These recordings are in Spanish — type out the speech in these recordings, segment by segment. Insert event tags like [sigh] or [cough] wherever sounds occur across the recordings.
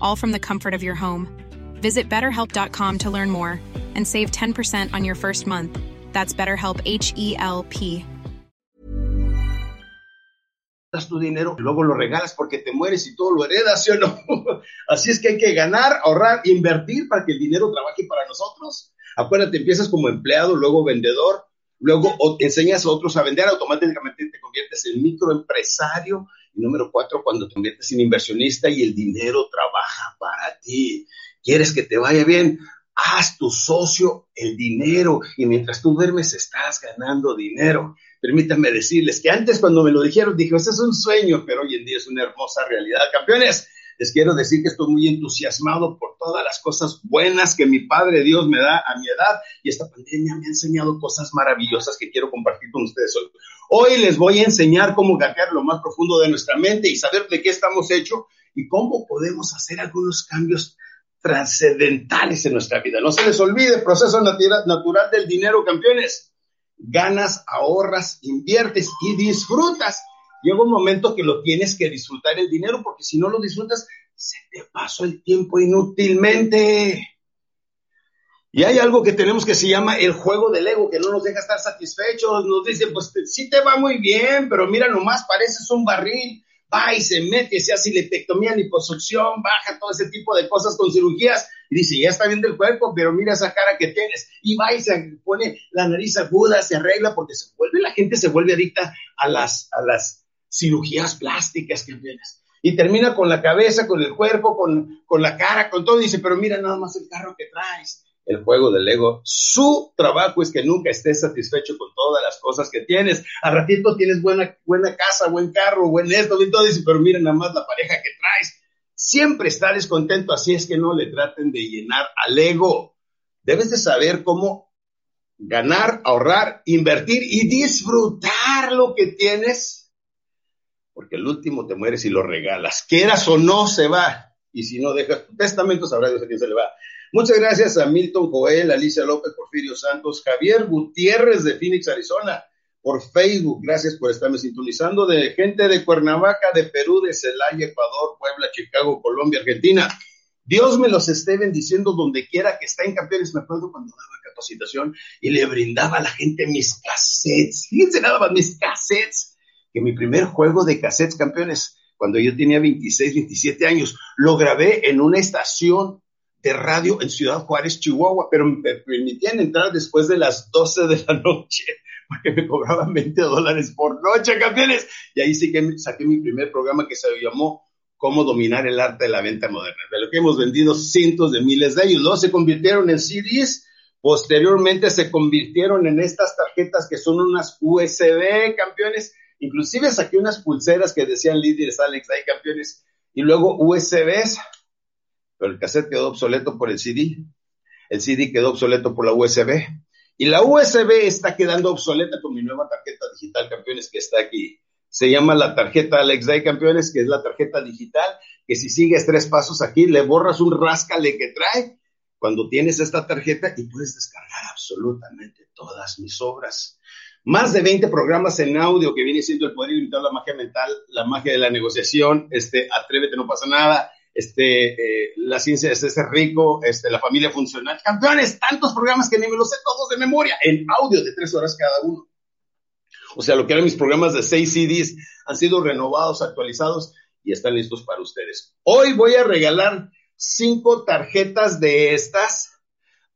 all from the comfort of your home. Visit betterhelp.com to learn more and save 10% on your first month. That's BetterHelp H E L P. das tu dinero luego lo regalas porque te mueres y todo lo heredas, ¿sí o no? [laughs] Así es que hay que ganar, ahorrar, invertir para que el dinero trabaje para nosotros. Acuérdate, empiezas como empleado, luego vendedor, luego enseñas a otros a vender, automáticamente te conviertes en microempresario. Número cuatro, cuando te conviertes en inversionista y el dinero trabaja para ti. ¿Quieres que te vaya bien? Haz tu socio el dinero y mientras tú duermes estás ganando dinero. Permítanme decirles que antes cuando me lo dijeron dije, ese es un sueño, pero hoy en día es una hermosa realidad. Campeones, les quiero decir que estoy muy entusiasmado por todas las cosas buenas que mi Padre Dios me da a mi edad y esta pandemia me ha enseñado cosas maravillosas que quiero compartir con ustedes hoy. Hoy les voy a enseñar cómo hackear lo más profundo de nuestra mente y saber de qué estamos hechos y cómo podemos hacer algunos cambios trascendentales en nuestra vida. No se les olvide, proceso natura- natural del dinero, campeones. Ganas, ahorras, inviertes y disfrutas. Llega un momento que lo tienes que disfrutar el dinero porque si no lo disfrutas, se te pasó el tiempo inútilmente. Y hay algo que tenemos que se llama el juego del ego, que no nos deja estar satisfechos. Nos dice, pues te- sí te va muy bien, pero mira nomás, pareces un barril. Va y se mete, se hace lepectomía, liposucción, baja todo ese tipo de cosas con cirugías. Y dice, ya está bien del cuerpo, pero mira esa cara que tienes. Y va y se pone la nariz aguda, se arregla, porque se vuelve, la gente se vuelve adicta a las, a las cirugías plásticas que tienes. Y termina con la cabeza, con el cuerpo, con, con la cara, con todo. Y dice, pero mira nada más el carro que traes el juego del ego. Su trabajo es que nunca estés satisfecho con todas las cosas que tienes. Al ratito tienes buena, buena casa, buen carro, buen esto, y todo, dice, pero mira nada más la pareja que traes. Siempre está descontento, así es que no le traten de llenar al ego. Debes de saber cómo ganar, ahorrar, invertir y disfrutar lo que tienes, porque el último te mueres y lo regalas. Quieras o no, se va. Y si no dejas tu testamento, sabrá Dios a quién se le va. Muchas gracias a Milton Joel, Alicia López, Porfirio Santos, Javier Gutiérrez de Phoenix, Arizona, por Facebook. Gracias por estarme sintonizando. De gente de Cuernavaca, de Perú, de Celaya, Ecuador, Puebla, Chicago, Colombia, Argentina. Dios me los esté bendiciendo donde quiera que estén campeones. Me acuerdo cuando daba capacitación y le brindaba a la gente mis cassettes. Fíjense nada más, mis cassettes. Que mi primer juego de cassettes, campeones, cuando yo tenía 26, 27 años, lo grabé en una estación de radio en Ciudad Juárez, Chihuahua, pero me permitían entrar después de las 12 de la noche, [laughs] porque me cobraban 20 dólares por noche, campeones. Y ahí sí que saqué mi primer programa que se llamó Cómo dominar el arte de la venta moderna, de lo que hemos vendido cientos de miles de ellos. Luego se convirtieron en CDs, posteriormente se convirtieron en estas tarjetas que son unas USB, campeones. Inclusive saqué unas pulseras que decían líderes Alex, hay campeones, y luego USBs, pero el cassette quedó obsoleto por el CD, el CD quedó obsoleto por la USB, y la USB está quedando obsoleta con mi nueva tarjeta digital, campeones, que está aquí. Se llama la tarjeta Alex Day, campeones, que es la tarjeta digital, que si sigues tres pasos aquí, le borras un ráscale que trae cuando tienes esta tarjeta y puedes descargar absolutamente todas mis obras. Más de 20 programas en audio que viene siendo el poder ilimitado, la magia mental, la magia de la negociación, este, atrévete, no pasa nada, este, eh, la ciencia es ser rico, este, la familia funcional, campeones, tantos programas que ni me los sé todos de memoria, en audio de tres horas cada uno. O sea, lo que eran mis programas de seis CDs han sido renovados, actualizados y están listos para ustedes. Hoy voy a regalar cinco tarjetas de estas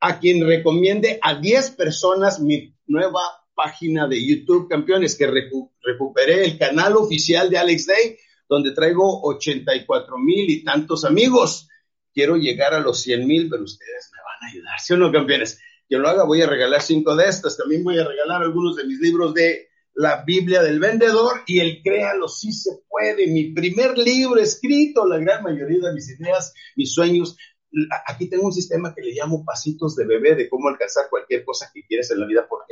a quien recomiende a 10 personas mi nueva página de YouTube, campeones, que recuperé el canal oficial de Alex Day, donde traigo 84 mil y tantos amigos. Quiero llegar a los 100 mil, pero ustedes me van a ayudar, ¿sí o no, campeones? Que lo haga, voy a regalar cinco de estas. También voy a regalar algunos de mis libros de la Biblia del vendedor y el Créalo sí se puede, mi primer libro escrito, la gran mayoría de mis ideas, mis sueños, aquí tengo un sistema que le llamo pasitos de bebé de cómo alcanzar cualquier cosa que quieres en la vida. ¿Por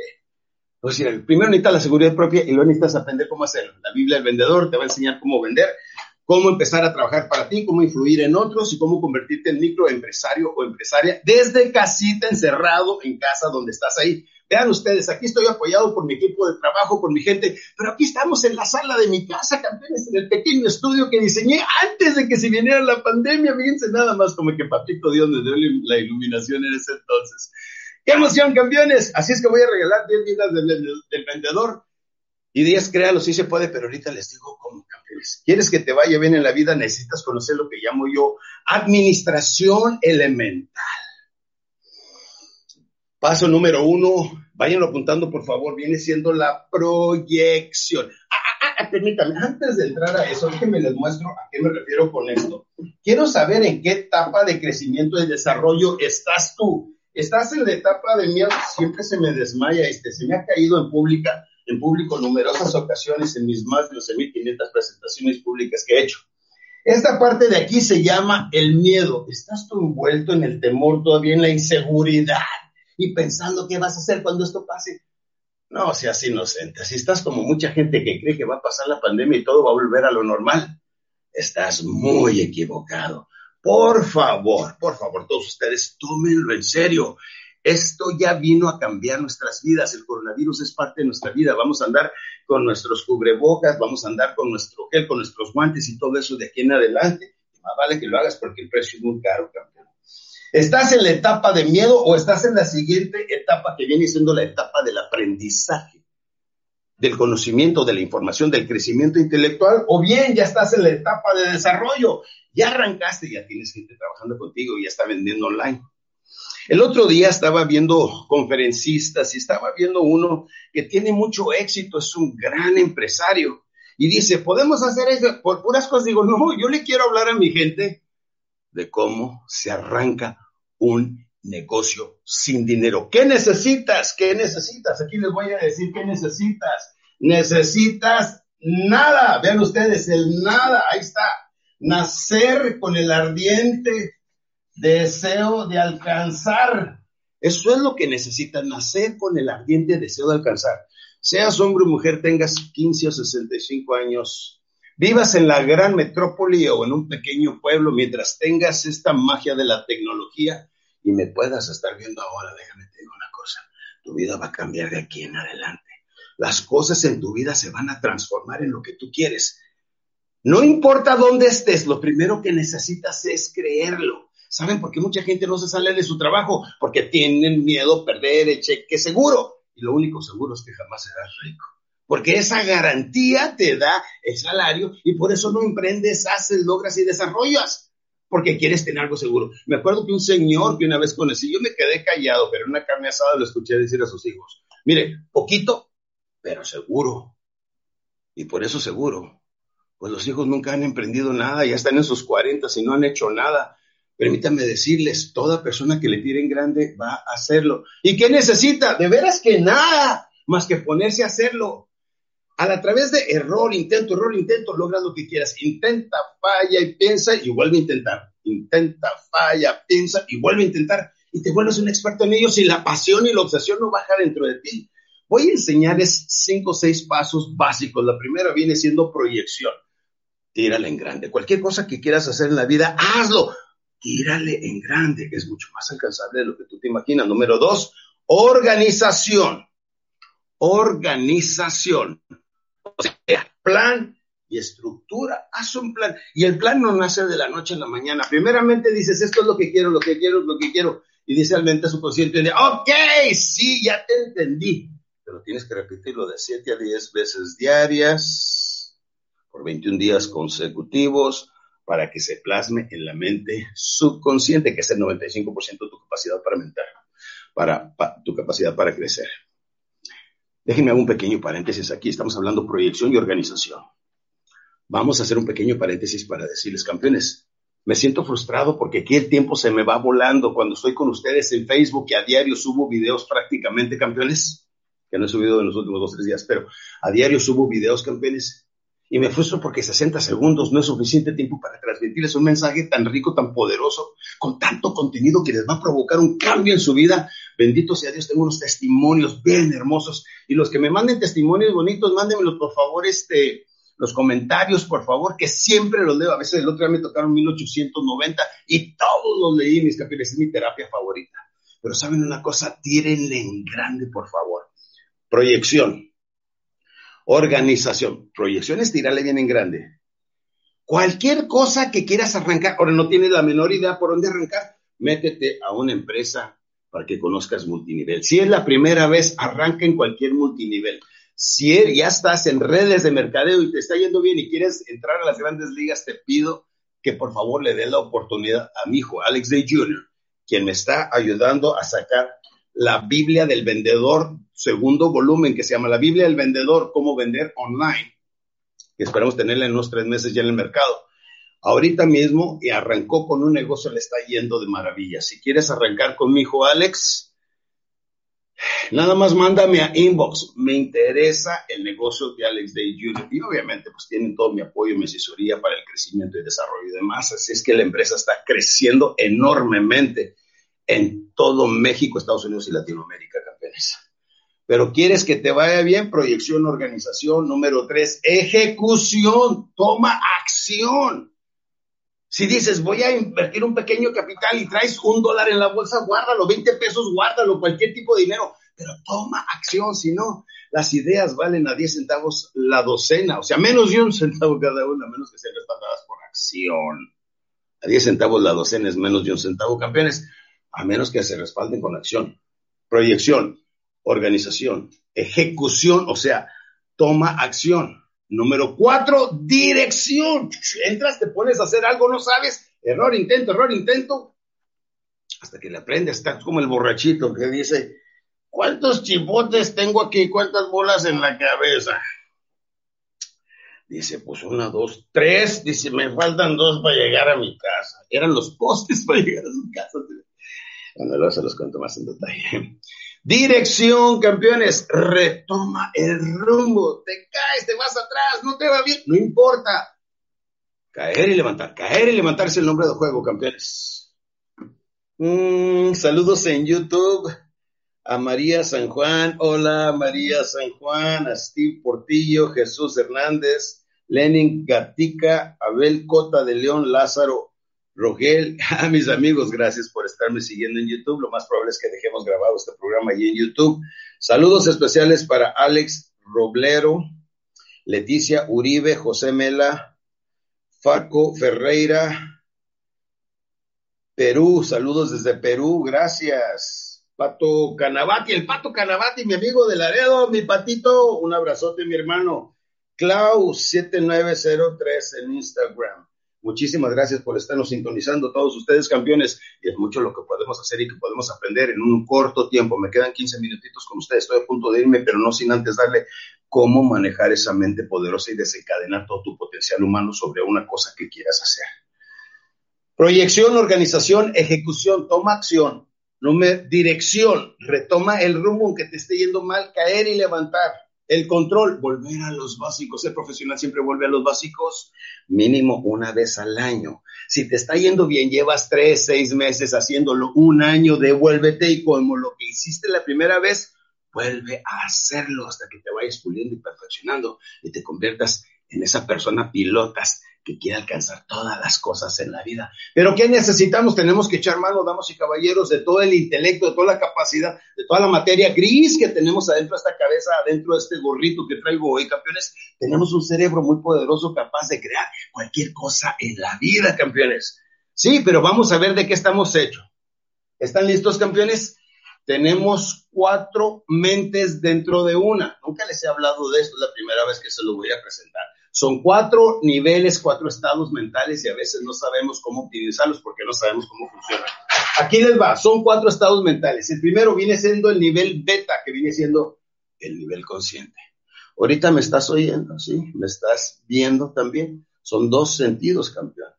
qué? Pues primero necesitas la seguridad propia y luego necesitas aprender cómo hacerlo. La Biblia del vendedor te va a enseñar cómo vender, cómo empezar a trabajar para ti, cómo influir en otros y cómo convertirte en microempresario o empresaria desde casita, encerrado en casa donde estás ahí. Vean ustedes, aquí estoy apoyado por mi equipo de trabajo, por mi gente, pero aquí estamos en la sala de mi casa, campeones, en el pequeño estudio que diseñé antes de que se viniera la pandemia. Fíjense nada más como que papito Dios me dio la iluminación en ese entonces. ¡Qué emoción, campeones! Así es que voy a regalar 10 vidas del, vendedor y 10 créalo, sí se puede, pero ahorita les digo cómo, campeones. ¿Quieres que te vaya bien en la vida? Necesitas conocer lo que llamo yo administración elemental. Paso número uno, váyanlo apuntando por favor, viene siendo la proyección. Ah, ah, ah, permítame, antes de entrar a eso, déjenme les muestro a qué me refiero con esto. Quiero saber en qué etapa de crecimiento y desarrollo estás tú. Estás en la etapa de miedo, siempre se me desmaya, este, se me ha caído en pública, en público numerosas ocasiones en mis más de 12.500 presentaciones públicas que he hecho. Esta parte de aquí se llama el miedo. Estás tú envuelto en el temor, todavía en la inseguridad y pensando qué vas a hacer cuando esto pase. No seas inocente. Si estás como mucha gente que cree que va a pasar la pandemia y todo va a volver a lo normal, estás muy equivocado. Por favor, por favor, todos ustedes tómenlo en serio. Esto ya vino a cambiar nuestras vidas. El coronavirus es parte de nuestra vida. Vamos a andar con nuestros cubrebocas, vamos a andar con nuestro gel, con nuestros guantes y todo eso de aquí en adelante. Más vale que lo hagas porque el precio es muy caro, campeón. ¿Estás en la etapa de miedo o estás en la siguiente etapa que viene siendo la etapa del aprendizaje, del conocimiento, de la información, del crecimiento intelectual? O bien ya estás en la etapa de desarrollo ya arrancaste, ya tienes gente trabajando contigo, ya está vendiendo online. El otro día estaba viendo conferencistas y estaba viendo uno que tiene mucho éxito, es un gran empresario. Y dice, podemos hacer eso por puras cosas. Digo, no, yo le quiero hablar a mi gente de cómo se arranca un negocio sin dinero. ¿Qué necesitas? ¿Qué necesitas? Aquí les voy a decir qué necesitas. Necesitas nada. Vean ustedes, el nada. Ahí está nacer con el ardiente deseo de alcanzar. Eso es lo que necesitas, nacer con el ardiente deseo de alcanzar. Seas hombre o mujer, tengas 15 o 65 años, vivas en la gran metrópoli o en un pequeño pueblo, mientras tengas esta magia de la tecnología y me puedas estar viendo ahora, déjame te digo una cosa, tu vida va a cambiar de aquí en adelante. Las cosas en tu vida se van a transformar en lo que tú quieres. No importa dónde estés, lo primero que necesitas es creerlo. ¿Saben por qué mucha gente no se sale de su trabajo? Porque tienen miedo perder el cheque seguro. Y lo único seguro es que jamás serás rico. Porque esa garantía te da el salario y por eso no emprendes, haces, logras y desarrollas. Porque quieres tener algo seguro. Me acuerdo que un señor que una vez conocí, yo me quedé callado, pero en una carne asada lo escuché decir a sus hijos, mire, poquito, pero seguro. Y por eso seguro pues los hijos nunca han emprendido nada, ya están en sus cuarentas y no han hecho nada. Permítanme decirles, toda persona que le tiren grande va a hacerlo. ¿Y qué necesita? De veras que nada, más que ponerse a hacerlo. A, través de error, intento, error, intento, logras lo que quieras. Intenta, falla y piensa y vuelve a intentar. Intenta, falla, piensa y vuelve a intentar. Y te vuelves un experto en ello si la pasión y la obsesión no bajan dentro de ti. Voy a enseñarles cinco o seis pasos básicos. La primera viene siendo proyección tírale en grande. Cualquier cosa que quieras hacer en la vida, hazlo. Tírale en grande, es mucho más alcanzable de lo que tú te imaginas. Número dos, organización. organización. O sea, plan y estructura. Haz un plan. Y el plan no nace de la noche a la mañana. Primeramente dices, esto es lo que quiero, lo que quiero, lo que quiero. Y dice al mente subconsciente, ok, sí, ya te entendí. Pero tienes que repetirlo de 7 a 10 veces diarias, por 21 días consecutivos, para que se plasme en la mente subconsciente, que es el 95% de tu capacidad para mental, para, tu capacidad para crecer. Déjenme hacer un pequeño paréntesis aquí. Estamos hablando proyección y organización. Vamos a hacer un pequeño paréntesis para decirles, campeones, me siento frustrado porque aquí el tiempo se me va volando cuando estoy con ustedes en Facebook y a diario subo videos prácticamente campeones, que no he subido en los últimos dos o tres días, pero a diario subo videos campeones y me frustro porque 60 segundos no es suficiente tiempo para transmitirles un mensaje tan rico, tan poderoso, con tanto contenido que les va a provocar un cambio en su vida. Bendito sea Dios, tengo unos testimonios bien hermosos. Y los que me manden testimonios bonitos, mándenmelos por favor, este, los comentarios, por favor, que siempre los leo. A veces el otro día me tocaron 1890 y todos los leí, mis capítulos, es mi terapia favorita. Pero saben una cosa, tírenle en grande, por favor. Proyección Organización. Proyecciones, tirarle bien en grande. Cualquier cosa que quieras arrancar, ahora no tienes la menor idea por dónde arrancar, métete a una empresa para que conozcas multinivel. Si es la primera vez, arranca en cualquier multinivel. Si er, ya estás en redes de mercadeo y te está yendo bien y quieres entrar a las grandes ligas, te pido que por favor le dé la oportunidad a mi hijo, Alex Day Jr., quien me está ayudando a sacar la Biblia del vendedor, segundo volumen que se llama La Biblia del vendedor, cómo vender online, esperamos tenerla en unos tres meses ya en el mercado. Ahorita mismo y arrancó con un negocio, le está yendo de maravilla. Si quieres arrancar con mi hijo Alex, nada más mándame a inbox. Me interesa el negocio de Alex Day Jr. Y obviamente pues tienen todo mi apoyo y mi asesoría para el crecimiento y desarrollo y demás. Así es que la empresa está creciendo enormemente en todo México, Estados Unidos y Latinoamérica, campeones. Pero quieres que te vaya bien, proyección, organización. Número tres, ejecución. Toma acción. Si dices, voy a invertir un pequeño capital y traes un dólar en la bolsa, guárdalo, 20 pesos, guárdalo, cualquier tipo de dinero, pero toma acción, si no, las ideas valen a 10 centavos la docena, o sea, menos de un centavo cada una, menos que sean respaldadas por acción. A 10 centavos la docena es menos de un centavo, campeones a menos que se respalden con acción. Proyección, organización, ejecución, o sea, toma acción. Número cuatro, dirección. Entras, te pones a hacer algo, no sabes, error, intento, error, intento, hasta que le aprendes. Estás como el borrachito que dice, ¿cuántos chipotes tengo aquí? ¿Cuántas bolas en la cabeza? Dice, pues una, dos, tres. Dice, me faltan dos para llegar a mi casa. Eran los postes [laughs] para llegar a su casa. Cuando luego se los cuento más en detalle. [laughs] Dirección, campeones, retoma el rumbo. Te caes, te vas atrás, no te va bien, no importa. Caer y levantar, caer y levantarse el nombre del juego, campeones. Mm, saludos en YouTube a María San Juan. Hola, María San Juan, a Steve Portillo, Jesús Hernández, Lenin Gatica, Abel Cota de León, Lázaro Rogel, [laughs] a mis amigos, gracias por estarme siguiendo en YouTube. Lo más probable es que dejemos grabado este programa allí en YouTube. Saludos especiales para Alex Roblero, Leticia Uribe, José Mela, Faco Ferreira, Perú. Saludos desde Perú, gracias. Pato Canavati, el Pato Canavati, mi amigo de Laredo, mi patito, un abrazote, mi hermano. Clau7903 en Instagram. Muchísimas gracias por estarnos sintonizando todos ustedes, campeones. Y es mucho lo que podemos hacer y que podemos aprender en un corto tiempo. Me quedan 15 minutitos con ustedes. Estoy a punto de irme, pero no sin antes darle cómo manejar esa mente poderosa y desencadenar todo tu potencial humano sobre una cosa que quieras hacer. Proyección, organización, ejecución, toma acción. Número, dirección, retoma el rumbo aunque te esté yendo mal, caer y levantar el control, volver a los básicos. El profesional siempre vuelve a los básicos mínimo una vez al año. Si te está yendo bien, llevas tres, seis meses haciéndolo, un año, devuélvete y como lo que hiciste la primera vez, vuelve a hacerlo hasta que te vayas puliendo y perfeccionando y te conviertas en esa persona pilotas que quiere alcanzar todas las cosas en la vida. Pero ¿qué necesitamos? Tenemos que echar mano, damos y caballeros, de todo el intelecto, de toda la capacidad, de toda la materia gris que tenemos adentro de esta cabeza, adentro de este gorrito que traigo hoy, campeones. Tenemos un cerebro muy poderoso capaz de crear cualquier cosa en la vida, campeones. Sí, pero vamos a ver de qué estamos hechos. ¿Están listos, campeones? Tenemos cuatro mentes dentro de una. Nunca les he hablado de esto, es la primera vez que se lo voy a presentar. Son cuatro niveles, cuatro estados mentales y a veces no sabemos cómo utilizarlos porque no sabemos cómo funcionan. Aquí les va, son cuatro estados mentales. El primero viene siendo el nivel beta, que viene siendo el nivel consciente. Ahorita me estás oyendo, ¿sí? Me estás viendo también. Son dos sentidos, campeón.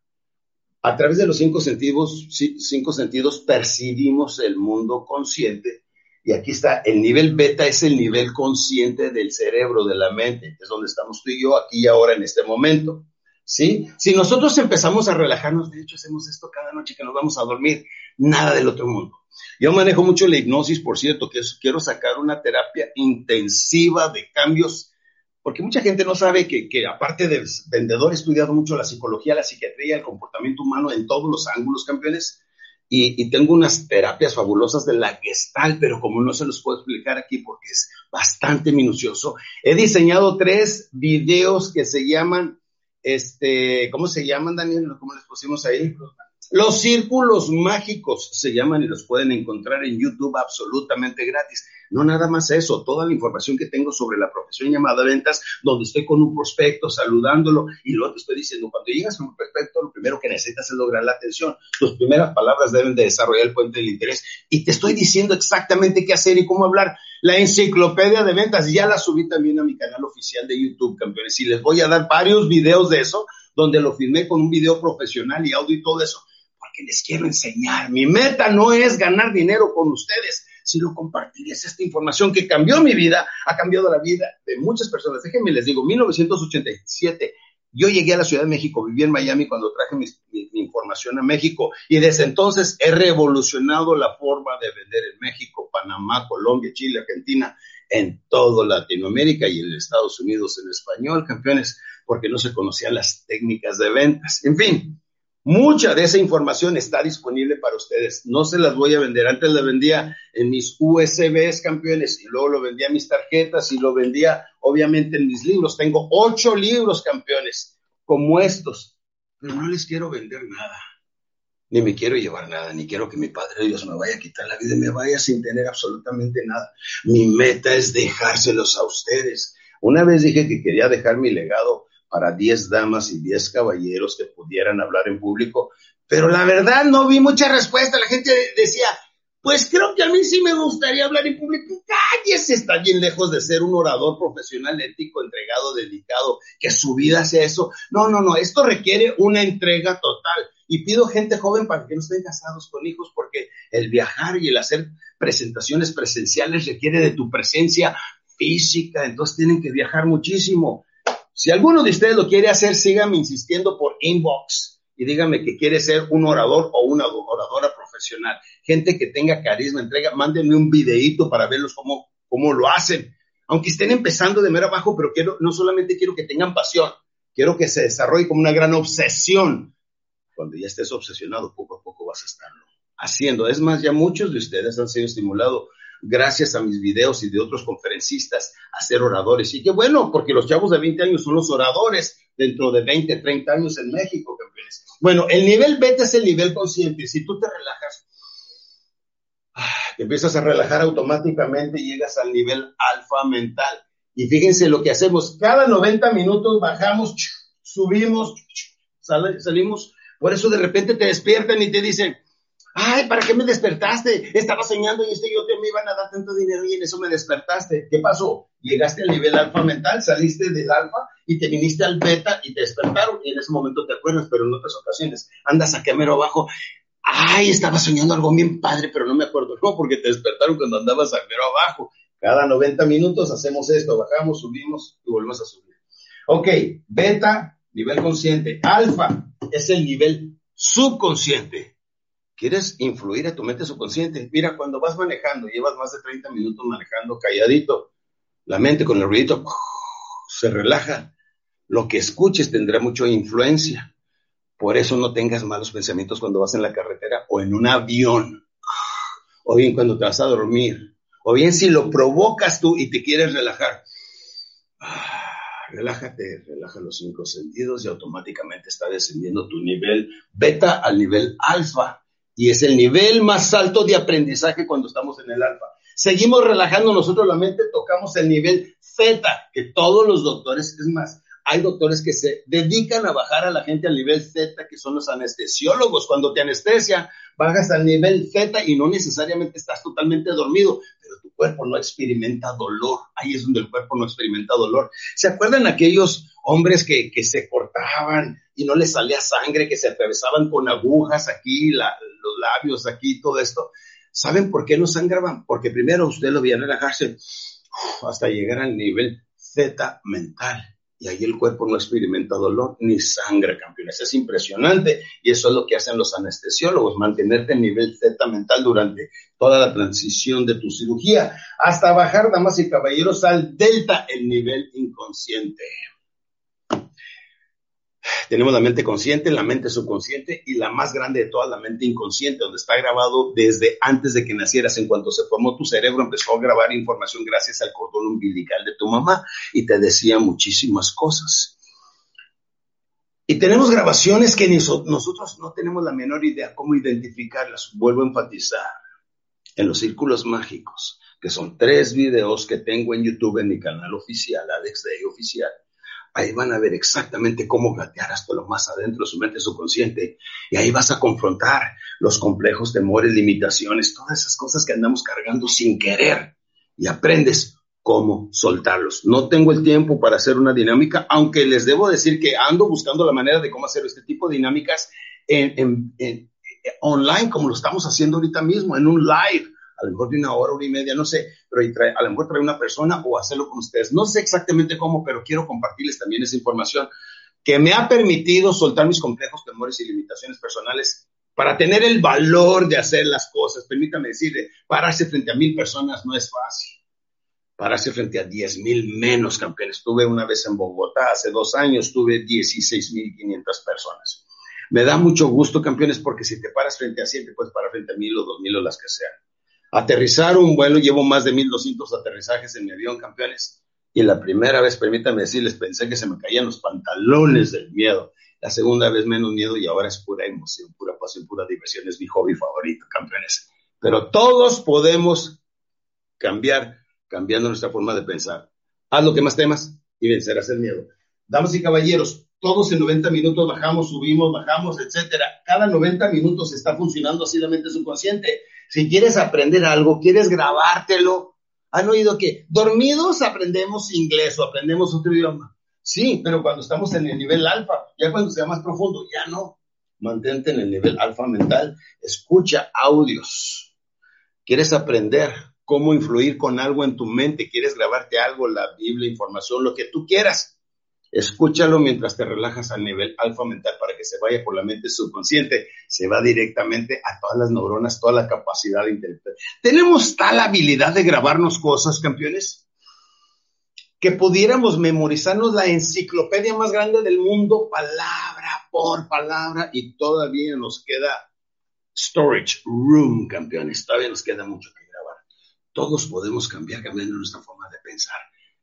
A través de los cinco sentidos, cinco sentidos percibimos el mundo consciente y aquí está, el nivel beta es el nivel consciente del cerebro, de la mente, es donde estamos tú y yo aquí y ahora en este momento. ¿Sí? Si nosotros empezamos a relajarnos, de hecho hacemos esto cada noche que nos vamos a dormir, nada del otro mundo. Yo manejo mucho la hipnosis, por cierto, que quiero sacar una terapia intensiva de cambios, porque mucha gente no sabe que, que aparte de vendedor, he estudiado mucho la psicología, la psiquiatría, el comportamiento humano en todos los ángulos, campeones y, tengo unas terapias fabulosas de la gestal, pero como no se los puedo explicar aquí porque es bastante minucioso, he diseñado tres videos que se llaman, este, ¿cómo se llaman, Daniel? ¿Cómo les pusimos ahí? Los círculos mágicos se llaman y los pueden encontrar en YouTube absolutamente gratis. No nada más eso, toda la información que tengo sobre la profesión llamada ventas, donde estoy con un prospecto saludándolo y luego te estoy diciendo, cuando llegas a un prospecto, lo primero que necesitas es lograr la atención. Tus primeras palabras deben de desarrollar el puente del interés y te estoy diciendo exactamente qué hacer y cómo hablar. La enciclopedia de ventas ya la subí también a mi canal oficial de YouTube, campeones, y les voy a dar varios videos de eso donde lo filmé con un video profesional y audio y todo eso que les quiero enseñar. Mi meta no es ganar dinero con ustedes, sino compartirles esta información que cambió mi vida, ha cambiado la vida de muchas personas. Déjenme les digo, 1987 yo llegué a la Ciudad de México, viví en Miami cuando traje mi, información a México y desde entonces he revolucionado la forma de vender en México, Panamá, Colombia, Chile, Argentina, en toda Latinoamérica y en Estados Unidos en español, campeones, porque no se conocían las técnicas de ventas. En fin, Mucha de esa información está disponible para ustedes. No se las voy a vender. Antes la vendía en mis USBs campeones y luego lo vendía en mis tarjetas y lo vendía obviamente en mis libros. Tengo ocho libros campeones como estos, pero no les quiero vender nada. Ni me quiero llevar nada, ni quiero que mi Padre Dios me vaya a quitar la vida y me vaya sin tener absolutamente nada. Mi meta es dejárselos a ustedes. Una vez dije que quería dejar mi legado para 10 damas y 10 caballeros que pudieran hablar en público, pero la verdad no vi mucha respuesta. La gente decía, pues creo que a mí sí me gustaría hablar en público. Cállese, está bien lejos de ser un orador profesional, ético, entregado, dedicado, que su vida sea eso. No, no, no, esto requiere una entrega total. Y pido gente joven para que no estén casados con hijos, porque el viajar y el hacer presentaciones presenciales requiere de tu presencia física, entonces tienen que viajar muchísimo. Si alguno de ustedes lo quiere hacer, síganme insistiendo por inbox y díganme que quiere ser un orador o una oradora profesional. Gente que tenga carisma, entrega, mándenme un videíto para verlos cómo, cómo lo hacen. Aunque estén empezando de mero abajo, pero quiero, no solamente quiero que tengan pasión, quiero que se desarrolle como una gran obsesión. Cuando ya estés obsesionado, poco a poco vas a estarlo haciendo. Es más, ya muchos de ustedes han sido estimulados gracias a mis videos y de otros conferencistas, a ser oradores. Y qué bueno, porque los chavos de 20 años son los oradores dentro de 20, 30 años en México. Bueno, el nivel beta es el nivel consciente. Si tú te relajas, te empiezas a relajar automáticamente y llegas al nivel alfa mental. Y fíjense lo que hacemos. Cada 90 minutos bajamos, subimos, salimos. Por eso de repente te despiertan y te dicen, Ay, ¿para qué me despertaste? Estaba soñando y este yo te me iban a dar tanto dinero y en eso me despertaste. ¿Qué pasó? Llegaste al nivel alfa mental, saliste del alfa y te viniste al beta y te despertaron y en ese momento te acuerdas, pero en otras ocasiones andas a quemero abajo. Ay, estaba soñando algo bien padre, pero no me acuerdo. No, porque te despertaron cuando andabas a mero abajo. Cada 90 minutos hacemos esto, bajamos, subimos y volvemos a subir. Ok, beta, nivel consciente. Alfa es el nivel subconsciente quieres influir a tu mente subconsciente. Mira, cuando vas manejando, llevas más de 30 minutos manejando calladito, la mente con el ruidito se relaja. Lo que escuches tendrá mucha influencia. Por eso no tengas malos pensamientos cuando vas en la carretera o en un avión, o bien cuando te vas a dormir, o bien si lo provocas tú y te quieres relajar. Ah, relájate, relaja los cinco sentidos y automáticamente está descendiendo tu nivel beta al nivel alfa. Y es el nivel más alto de aprendizaje cuando estamos en el alfa. Seguimos relajando nosotros la mente, tocamos el nivel zeta, que todos los doctores, es más, hay doctores que se dedican a bajar a la gente al nivel Z, que son los anestesiólogos. Cuando te anestesia, bajas al nivel Z y no necesariamente estás totalmente dormido, pero tu cuerpo no experimenta dolor. Ahí es donde el cuerpo no experimenta dolor. ¿Se acuerdan aquellos hombres que, se cortaban y no les salía sangre, que se atravesaban con agujas aquí, los labios aquí, todo esto? ¿Saben por qué no sangraban? Porque primero usted lo veía relajarse hasta llegar al nivel Z mental y ahí el cuerpo no experimenta dolor ni sangre, campeones. Es impresionante y eso es lo que hacen los anestesiólogos, mantenerte en nivel Z mental durante toda la transición de tu cirugía, hasta bajar, damas y caballeros, al delta, el nivel inconsciente. Tenemos la mente consciente, la mente subconsciente y la más grande de todas, la mente inconsciente, donde está grabado desde antes de que nacieras. En cuanto se formó tu cerebro, empezó a grabar información gracias al cordón umbilical de tu mamá y te decía muchísimas cosas. Y tenemos grabaciones que nosotros no tenemos la menor idea cómo identificarlas. Vuelvo a enfatizar en los círculos mágicos, que son tres videos que tengo en YouTube en mi canal oficial, Alex Day Oficial ahí van a ver exactamente cómo gatear hasta lo más adentro de su mente subconsciente. Y ahí vas a confrontar los complejos, temores, limitaciones, todas esas cosas que andamos cargando sin querer. Y aprendes cómo soltarlos. No tengo el tiempo para hacer una dinámica, aunque les debo decir que ando buscando la manera de cómo hacer este tipo de dinámicas en, online, como lo estamos haciendo ahorita mismo, en un live a lo mejor de una hora, hora y media, no sé, pero a lo mejor traer una persona o hacerlo con ustedes. No sé exactamente cómo, pero quiero compartirles también esa información que me ha permitido soltar mis complejos, temores y limitaciones personales para tener el valor de hacer las cosas. Permítame decirle, pararse frente a mil personas no es fácil. Pararse frente a diez mil menos campeones. Estuve una vez en Bogotá, hace dos años, tuve dieciséis mil quinientas personas. Me da mucho gusto, campeones, porque si te paras frente a siete, puedes parar frente a mil o dos mil o las que sean. Aterrizar un vuelo, llevo más de 1200 aterrizajes en mi avión, campeones. Y la primera vez, permítanme decirles, pensé que se me caían los pantalones del miedo. La segunda vez menos miedo y ahora es pura emoción, pura pasión, pura diversión. Es mi hobby favorito, campeones. Pero todos podemos cambiar, cambiando nuestra forma de pensar. Haz lo que más temas y vencerás el miedo. Damas y caballeros, todos en 90 minutos bajamos, subimos, bajamos, etcétera. Cada 90 minutos está funcionando así la mente subconsciente. Si quieres aprender algo, quieres grabártelo. ¿Han oído que dormidos aprendemos inglés o aprendemos otro idioma? Sí, pero cuando estamos en el nivel alfa, ya cuando sea más profundo, ya no. Mantente en el nivel alfa mental, escucha audios. ¿Quieres aprender cómo influir con algo en tu mente? ¿Quieres grabarte algo, la Biblia, información, lo que tú quieras? Escúchalo mientras te relajas al nivel alfa mental para que se vaya por la mente subconsciente, se va directamente a todas las neuronas, toda la capacidad de interpretar. Tenemos tal habilidad de grabarnos cosas, campeones, que pudiéramos memorizarnos la enciclopedia más grande del mundo, palabra por palabra, y todavía nos queda storage room, campeones, todavía nos queda mucho que grabar. Todos podemos cambiar cambiando nuestra forma de pensar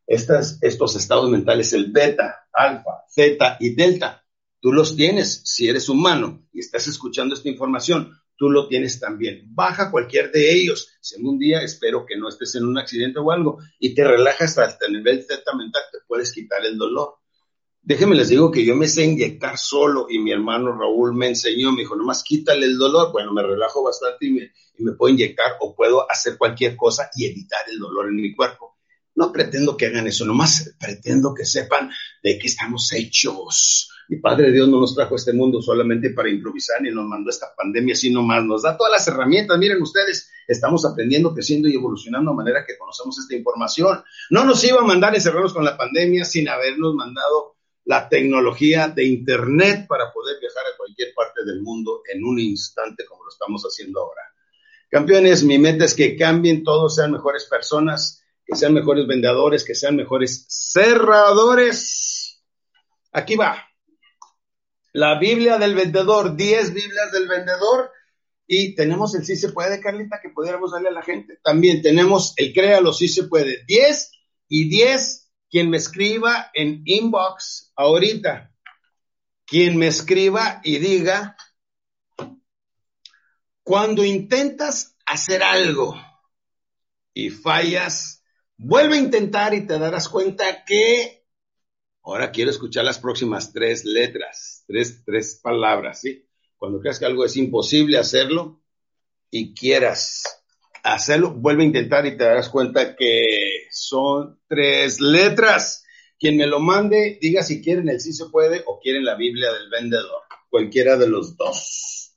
estos estados mentales, el beta, alfa, zeta y delta, tú los tienes si eres humano y estás escuchando esta información, tú lo tienes también. Baja cualquier de ellos. Si un día espero que no estés en un accidente o algo y te relajas hasta el nivel zeta mental, te puedes quitar el dolor. Déjenme les digo que yo me sé inyectar solo y mi hermano Raúl me enseñó, me dijo, nomás quítale el dolor. Bueno, me relajo bastante y me puedo inyectar o puedo hacer cualquier cosa y evitar el dolor en mi cuerpo. No pretendo que hagan eso, nomás pretendo que sepan de qué estamos hechos. Mi Padre Dios no nos trajo a este mundo solamente para improvisar ni nos mandó esta pandemia así nomás. Nos da todas las herramientas. Miren ustedes, estamos aprendiendo, creciendo y evolucionando de manera que conocemos esta información. No nos iba a mandar encerrarnos con la pandemia sin habernos mandado la tecnología de Internet para poder viajar a cualquier parte del mundo en un instante como lo estamos haciendo ahora. Campeones, mi meta es que cambien, todos sean mejores personas que sean mejores vendedores, que sean mejores cerradores. Aquí va. La Biblia del vendedor, 10 Biblias del vendedor. Y tenemos el sí se puede, Carlita, que pudiéramos darle a la gente. También tenemos el créalo, sí se puede. 10 y 10, quien me escriba en inbox ahorita. Quien me escriba y diga, cuando intentas hacer algo y fallas, vuelve a intentar y te darás cuenta que ahora quiero escuchar las próximas tres letras, tres, tres palabras, ¿sí? Cuando creas que algo es imposible hacerlo y quieras hacerlo, vuelve a intentar y te darás cuenta que son tres letras. Quien me lo mande, diga si quieren el sí se puede o quieren la Biblia del vendedor, cualquiera de los dos.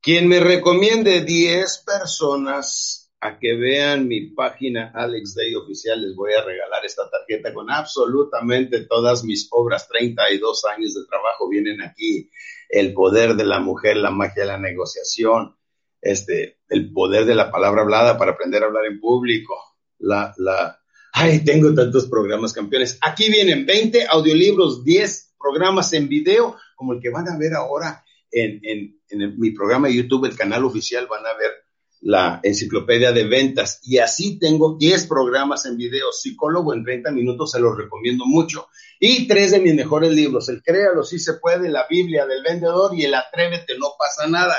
Quien me recomiende 10 personas a que vean mi página Alex Day Oficial, les voy a regalar esta tarjeta con absolutamente todas mis obras. 32 años de trabajo vienen aquí. El poder de la mujer, la magia de la negociación, este, el poder de la palabra hablada para aprender a hablar en público. La, la, ay, tengo tantos programas campeones. Aquí vienen 20 audiolibros, 10 programas en video, como el que van a ver ahora en, en, en mi programa de YouTube, el canal oficial, van a ver la enciclopedia de ventas. Y así tengo 10 programas en video. Psicólogo en 30 minutos, se los recomiendo mucho. Y tres de mis mejores libros, el Créalo, si se puede, la Biblia del vendedor y el Atrévete, no pasa nada.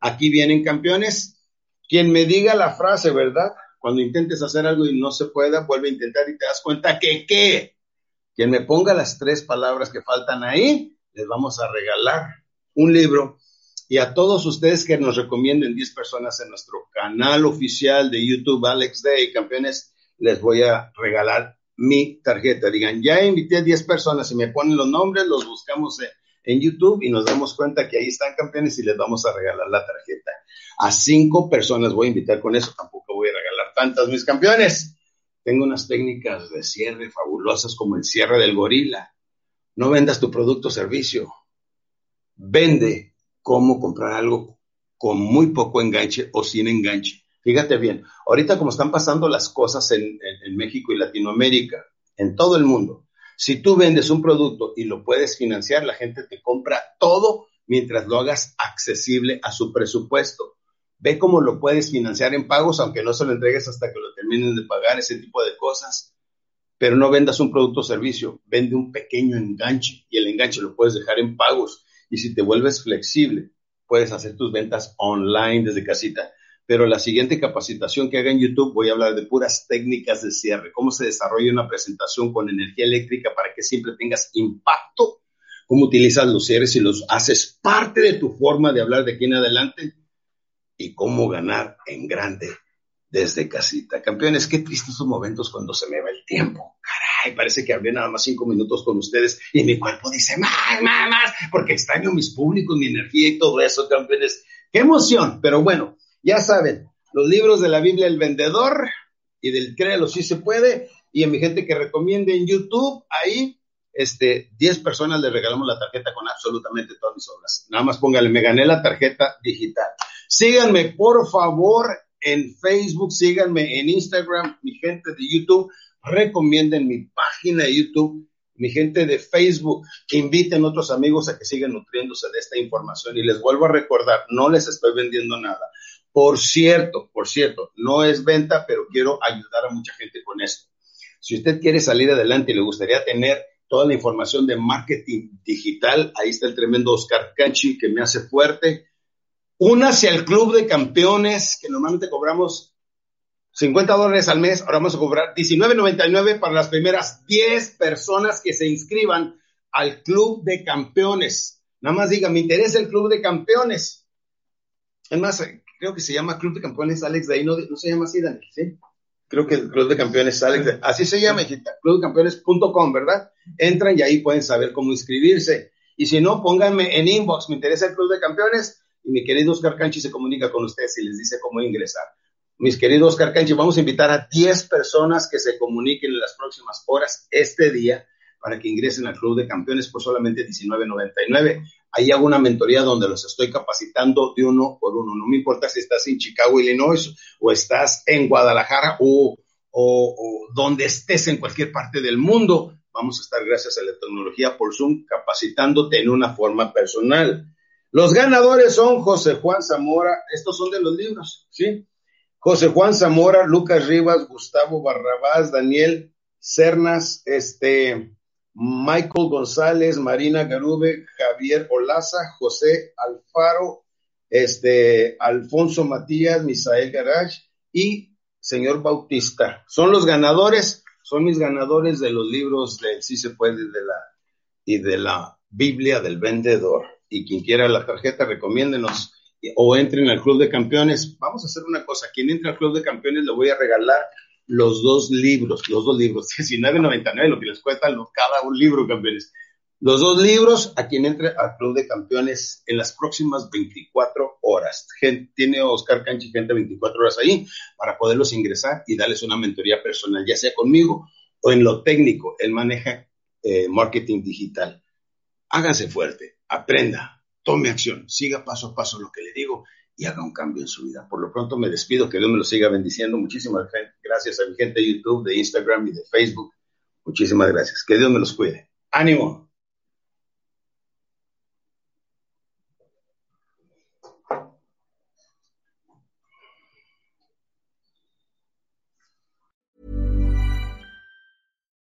Aquí vienen campeones. Quien me diga la frase, ¿verdad? Cuando intentes hacer algo y no se pueda, vuelve a intentar y te das cuenta que qué. Quien me ponga las tres palabras que faltan ahí, les vamos a regalar un libro y a todos ustedes que nos recomienden 10 personas en nuestro canal oficial de YouTube, Alex Day, campeones, les voy a regalar mi tarjeta. Digan, ya invité a 10 personas y me ponen los nombres, los buscamos en, YouTube y nos damos cuenta que ahí están campeones y les vamos a regalar la tarjeta. A cinco personas voy a invitar con eso, tampoco voy a regalar tantas, mis campeones. Tengo unas técnicas de cierre fabulosas como el cierre del gorila. No vendas tu producto o servicio. Vende cómo comprar algo con muy poco enganche o sin enganche. Fíjate bien, ahorita como están pasando las cosas en, México y Latinoamérica, en todo el mundo, si tú vendes un producto y lo puedes financiar, la gente te compra todo mientras lo hagas accesible a su presupuesto. Ve cómo lo puedes financiar en pagos, aunque no se lo entregues hasta que lo terminen de pagar, ese tipo de cosas. Pero no vendas un producto o servicio, vende un pequeño enganche y el enganche lo puedes dejar en pagos y si te vuelves flexible, puedes hacer tus ventas online desde casita. Pero la siguiente capacitación que haga en YouTube voy a hablar de puras técnicas de cierre, cómo se desarrolla una presentación con energía eléctrica para que siempre tengas impacto, cómo utilizas los cierres y los haces parte de tu forma de hablar de aquí en adelante. Y cómo ganar en grande desde casita. Campeones, qué tristes esos momentos cuando se me va el tiempo. Caray, parece que hablé nada más cinco minutos con ustedes y mi cuerpo dice más, más, más, porque extraño mis públicos, mi energía y todo eso, campeones. Qué emoción, pero bueno, ya saben, los libros de la Biblia El Vendedor y del Créelo si se puede, y a mi gente que recomiende en YouTube, ahí, este, 10 personas le regalamos la tarjeta con absolutamente todas mis obras. Nada más póngale, me gané la tarjeta digital. Síganme, por favor, en Facebook, síganme en Instagram, mi gente de YouTube, recomienden mi página de YouTube, mi gente de Facebook, inviten a otros amigos a que sigan nutriéndose de esta información. Y les vuelvo a recordar, no les estoy vendiendo nada. Por cierto, por cierto, no es venta, pero quiero ayudar a mucha gente con esto. Si usted quiere salir adelante y le gustaría tener toda la información de marketing digital, ahí está el tremendo Oscar Canchi que me hace fuerte Únase al club de campeones que normalmente cobramos 50 dólares al mes. Ahora vamos a cobrar 19.99 para las primeras 10 personas que se inscriban al club de campeones. Nada más diga, me interesa el club de campeones. Es más, creo que se llama Club de Campeones Alex de ahí, no, se llama así, Daniel, ¿sí? Creo que el Club de Campeones Alex de, así se llama, hijita, clubdecampeones.com, ¿verdad? Entran y ahí pueden saber cómo inscribirse. Y si no, pónganme en inbox, me interesa el Club de Campeones, y mi querido Oscar Canchi se comunica con ustedes y les dice cómo ingresar. Mis queridos Oscar Canchi, vamos a invitar a 10 personas que se comuniquen en las próximas horas este día para que ingresen al Club de Campeones por solamente $19.99. Ahí hago una mentoría donde los estoy capacitando de uno por uno. No me importa si estás en Chicago, Illinois, o estás en Guadalajara o, o, donde estés en cualquier parte del mundo. vamos a estar gracias a la tecnología por Zoom capacitándote en una forma personal. Los ganadores son José Juan Zamora, estos son de los libros, ¿sí? José Juan Zamora, Lucas Rivas, Gustavo Barrabás, Daniel Cernas, este, Michael González, Marina Garube, Javier Olaza, José Alfaro, este, Alfonso Matías, Misael Garage y señor Bautista. Son los ganadores, son mis ganadores de los libros del Sí se puede de la, y de la Biblia del vendedor. Y quien quiera la tarjeta, recomiéndenos o entren al Club de Campeones. Vamos a hacer una cosa, quien entre al Club de Campeones le voy a regalar los dos libros, los dos libros, [laughs] 19.99, lo que les cuesta cada un libro, campeones. Los dos libros a quien entre al Club de Campeones en las próximas 24 horas. tiene Oscar Canchi gente 24 horas ahí para poderlos ingresar y darles una mentoría personal, ya sea conmigo o en lo técnico. Él maneja eh, marketing digital. Háganse fuerte, aprenda, tome acción, siga paso a paso lo que le digo y haga un cambio en su vida. Por lo pronto me despido, que Dios me lo siga bendiciendo. Muchísimas gracias a mi gente de YouTube, de Instagram y de Facebook. Muchísimas gracias. Que Dios me los cuide. Ánimo.